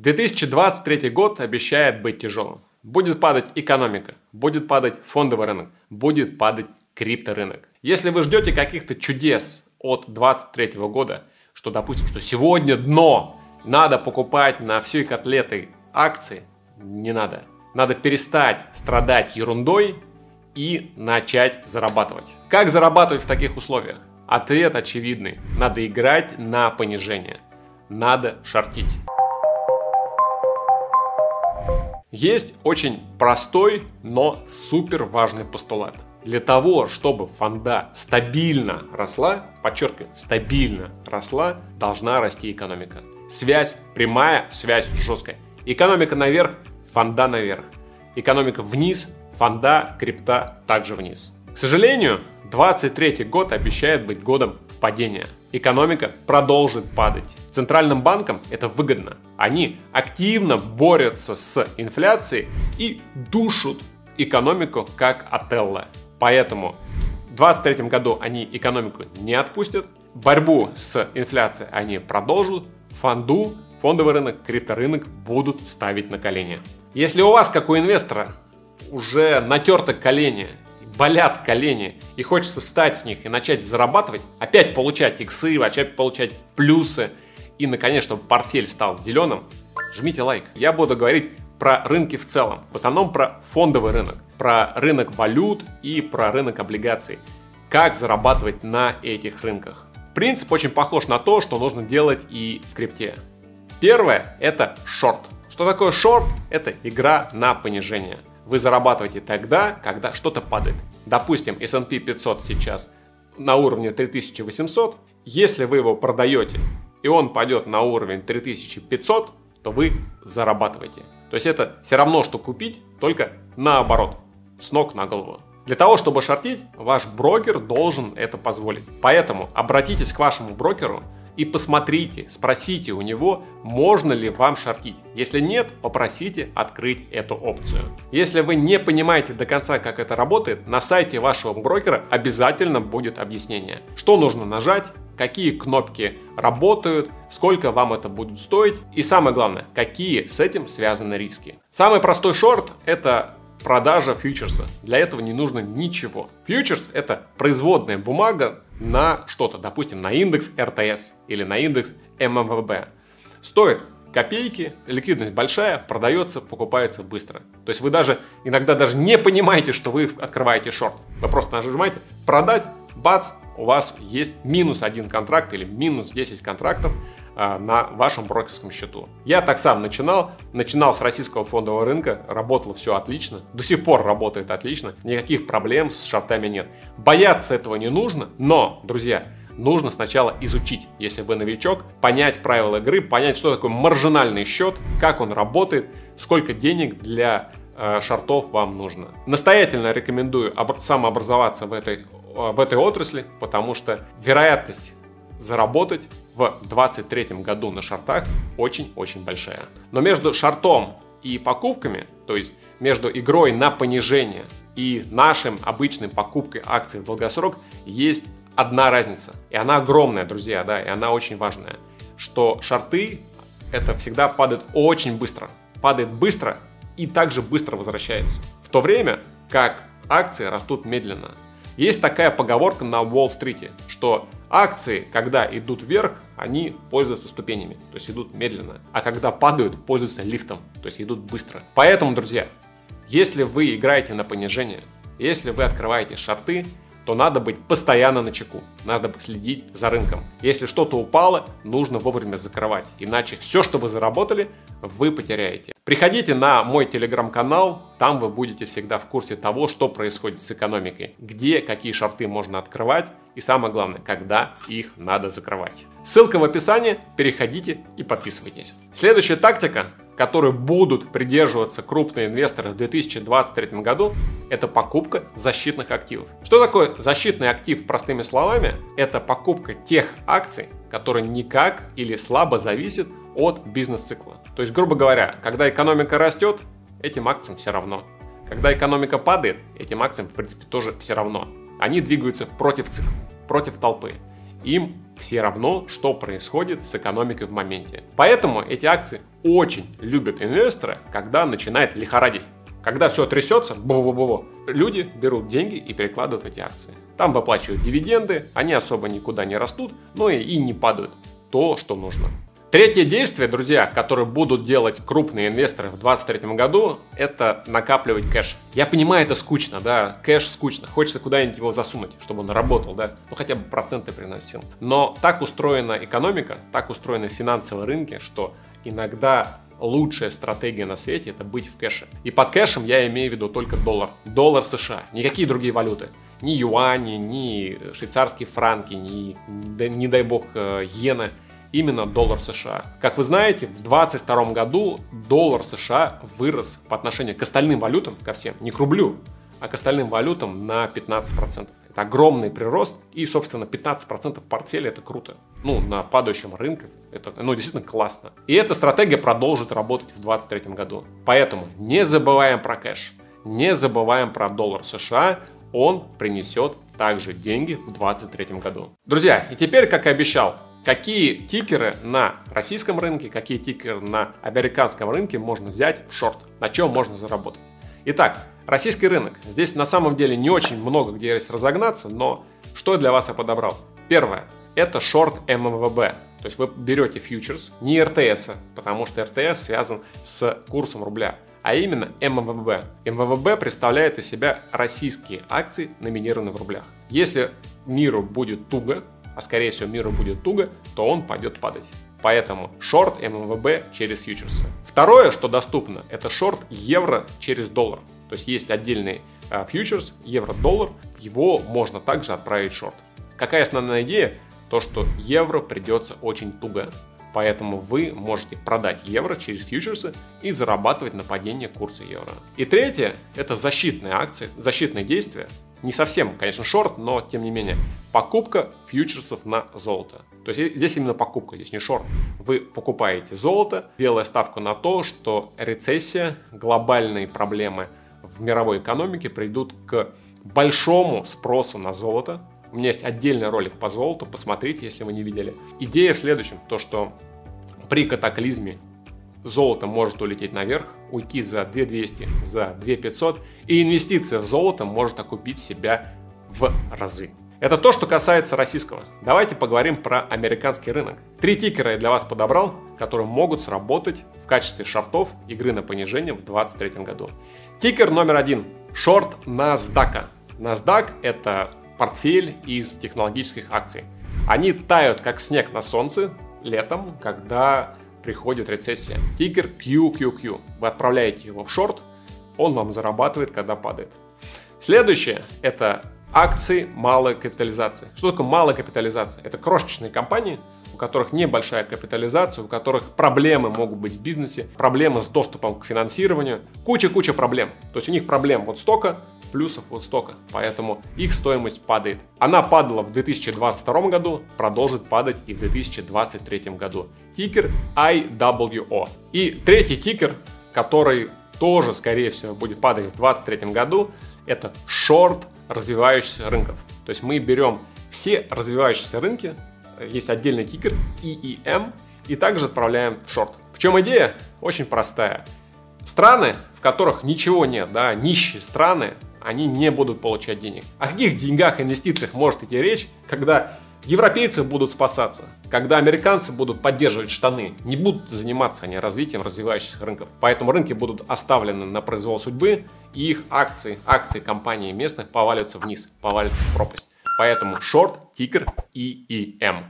2023 год обещает быть тяжелым. Будет падать экономика, будет падать фондовый рынок, будет падать крипторынок. Если вы ждете каких-то чудес от 2023 года, что, допустим, что сегодня дно, надо покупать на все котлеты акции, не надо. Надо перестать страдать ерундой и начать зарабатывать. Как зарабатывать в таких условиях? Ответ очевидный. Надо играть на понижение. Надо шортить. Есть очень простой, но супер важный постулат. Для того, чтобы фонда стабильно росла, подчеркиваю, стабильно росла, должна расти экономика. Связь прямая, связь жесткая. Экономика наверх, фонда наверх. Экономика вниз, фонда, крипта также вниз. К сожалению, 23 год обещает быть годом падения. Экономика продолжит падать. Центральным банкам это выгодно. Они активно борются с инфляцией и душат экономику как Отелло. Поэтому в 2023 году они экономику не отпустят. Борьбу с инфляцией они продолжат. Фонду, фондовый рынок, крипторынок будут ставить на колени. Если у вас, как у инвестора, уже натерто колени болят колени и хочется встать с них и начать зарабатывать, опять получать иксы, опять получать плюсы и, наконец, чтобы портфель стал зеленым, жмите лайк. Я буду говорить про рынки в целом, в основном про фондовый рынок, про рынок валют и про рынок облигаций. Как зарабатывать на этих рынках. Принцип очень похож на то, что нужно делать и в крипте. Первое – это шорт. Что такое шорт? Это игра на понижение вы зарабатываете тогда, когда что-то падает. Допустим, S&P 500 сейчас на уровне 3800. Если вы его продаете и он пойдет на уровень 3500, то вы зарабатываете. То есть это все равно, что купить, только наоборот, с ног на голову. Для того, чтобы шортить, ваш брокер должен это позволить. Поэтому обратитесь к вашему брокеру – и посмотрите, спросите у него, можно ли вам шортить. Если нет, попросите открыть эту опцию. Если вы не понимаете до конца, как это работает, на сайте вашего брокера обязательно будет объяснение, что нужно нажать, какие кнопки работают, сколько вам это будет стоить и самое главное, какие с этим связаны риски. Самый простой шорт это продажа фьючерса. Для этого не нужно ничего. Фьючерс это производная бумага на что-то, допустим, на индекс РТС или на индекс ММВБ. Стоит копейки, ликвидность большая, продается, покупается быстро. То есть вы даже иногда даже не понимаете, что вы открываете шорт. Вы просто нажимаете продать, бац, у вас есть минус один контракт или минус 10 контрактов а, на вашем брокерском счету. Я так сам начинал, начинал с российского фондового рынка, работало все отлично, до сих пор работает отлично, никаких проблем с шортами нет. Бояться этого не нужно, но, друзья, нужно сначала изучить, если вы новичок, понять правила игры, понять, что такое маржинальный счет, как он работает, сколько денег для э, шортов вам нужно. Настоятельно рекомендую самообразоваться в этой в этой отрасли, потому что вероятность заработать в 2023 году на шортах очень-очень большая. Но между шортом и покупками, то есть между игрой на понижение и нашим обычным покупкой акций в долгосрок есть одна разница. И она огромная, друзья, да, и она очень важная. Что шорты это всегда падает очень быстро. Падает быстро и также быстро возвращается. В то время как акции растут медленно. Есть такая поговорка на Уолл-стрите, что акции, когда идут вверх, они пользуются ступенями, то есть идут медленно. А когда падают, пользуются лифтом, то есть идут быстро. Поэтому, друзья, если вы играете на понижение, если вы открываете шарты, то надо быть постоянно на чеку, надо следить за рынком. Если что-то упало, нужно вовремя закрывать, иначе все, что вы заработали, вы потеряете. Приходите на мой телеграм-канал, там вы будете всегда в курсе того, что происходит с экономикой, где какие шарты можно открывать и самое главное, когда их надо закрывать. Ссылка в описании, переходите и подписывайтесь. Следующая тактика которой будут придерживаться крупные инвесторы в 2023 году, это покупка защитных активов. Что такое защитный актив, простыми словами? Это покупка тех акций, которые никак или слабо зависят от бизнес-цикла. То есть, грубо говоря, когда экономика растет, этим акциям все равно. Когда экономика падает, этим акциям, в принципе, тоже все равно. Они двигаются против цикла, против толпы. Им все равно, что происходит с экономикой в моменте. Поэтому эти акции очень любят инвесторы, когда начинает лихорадить. Когда все трясется, бу -бу -бу люди берут деньги и перекладывают эти акции. Там выплачивают дивиденды, они особо никуда не растут, но и, и не падают. То, что нужно. Третье действие, друзья, которое будут делать крупные инвесторы в 2023 году, это накапливать кэш. Я понимаю, это скучно, да, кэш скучно. Хочется куда-нибудь его засунуть, чтобы он работал, да, ну хотя бы проценты приносил. Но так устроена экономика, так устроены финансовые рынки, что иногда лучшая стратегия на свете это быть в кэше. И под кэшем я имею в виду только доллар. Доллар США, никакие другие валюты. Ни юани, ни швейцарские франки, ни, не дай бог, э, иена именно доллар США. Как вы знаете, в 2022 году доллар США вырос по отношению к остальным валютам, ко всем, не к рублю, а к остальным валютам на 15%. Это огромный прирост, и, собственно, 15% портфеля это круто. Ну, на падающем рынке это ну, действительно классно. И эта стратегия продолжит работать в 2023 году. Поэтому не забываем про кэш, не забываем про доллар США, он принесет также деньги в 2023 году. Друзья, и теперь, как и обещал, какие тикеры на российском рынке, какие тикеры на американском рынке можно взять в шорт, на чем можно заработать. Итак, российский рынок. Здесь на самом деле не очень много где есть разогнаться, но что для вас я подобрал? Первое, это шорт ММВБ. То есть вы берете фьючерс, не РТС, потому что РТС связан с курсом рубля, а именно ММВБ. МВВБ представляет из себя российские акции, номинированные в рублях. Если миру будет туго, а скорее всего миру будет туго, то он пойдет падать. Поэтому шорт ММВБ через фьючерсы. Второе, что доступно, это шорт евро через доллар. То есть есть отдельный э, фьючерс, евро-доллар, его можно также отправить шорт. Какая основная идея? То, что евро придется очень туго. Поэтому вы можете продать евро через фьючерсы и зарабатывать на падении курса евро. И третье – это защитные акции, защитные действия, не совсем, конечно, шорт, но тем не менее. Покупка фьючерсов на золото. То есть здесь именно покупка, здесь не шорт. Вы покупаете золото, делая ставку на то, что рецессия, глобальные проблемы в мировой экономике придут к большому спросу на золото. У меня есть отдельный ролик по золоту, посмотрите, если вы не видели. Идея в следующем, то что при катаклизме золото может улететь наверх, уйти за 2200, за 2500, и инвестиция в золото может окупить себя в разы. Это то, что касается российского. Давайте поговорим про американский рынок. Три тикера я для вас подобрал, которые могут сработать в качестве шортов игры на понижение в 2023 году. Тикер номер один. Шорт NASDAQ. NASDAQ это портфель из технологических акций. Они тают как снег на солнце летом, когда приходит рецессия. Тикер QQQ. Вы отправляете его в шорт, он вам зарабатывает, когда падает. Следующее – это акции малой капитализации. Что такое малая капитализация? Это крошечные компании, которых небольшая капитализация, у которых проблемы могут быть в бизнесе, проблемы с доступом к финансированию, куча-куча проблем. То есть у них проблем вот столько, плюсов вот столько, поэтому их стоимость падает. Она падала в 2022 году, продолжит падать и в 2023 году. Тикер IWO. И третий тикер, который тоже, скорее всего, будет падать в 2023 году, это шорт развивающихся рынков. То есть мы берем все развивающиеся рынки, есть отдельный тикер EEM, и также отправляем в шорт. В чем идея? Очень простая. Страны, в которых ничего нет, да, нищие страны, они не будут получать денег. О каких деньгах, инвестициях может идти речь, когда европейцы будут спасаться, когда американцы будут поддерживать штаны, не будут заниматься они развитием развивающихся рынков. Поэтому рынки будут оставлены на произвол судьбы, и их акции, акции компаний местных повалятся вниз, повалятся в пропасть. Поэтому шорт, тикер и EM.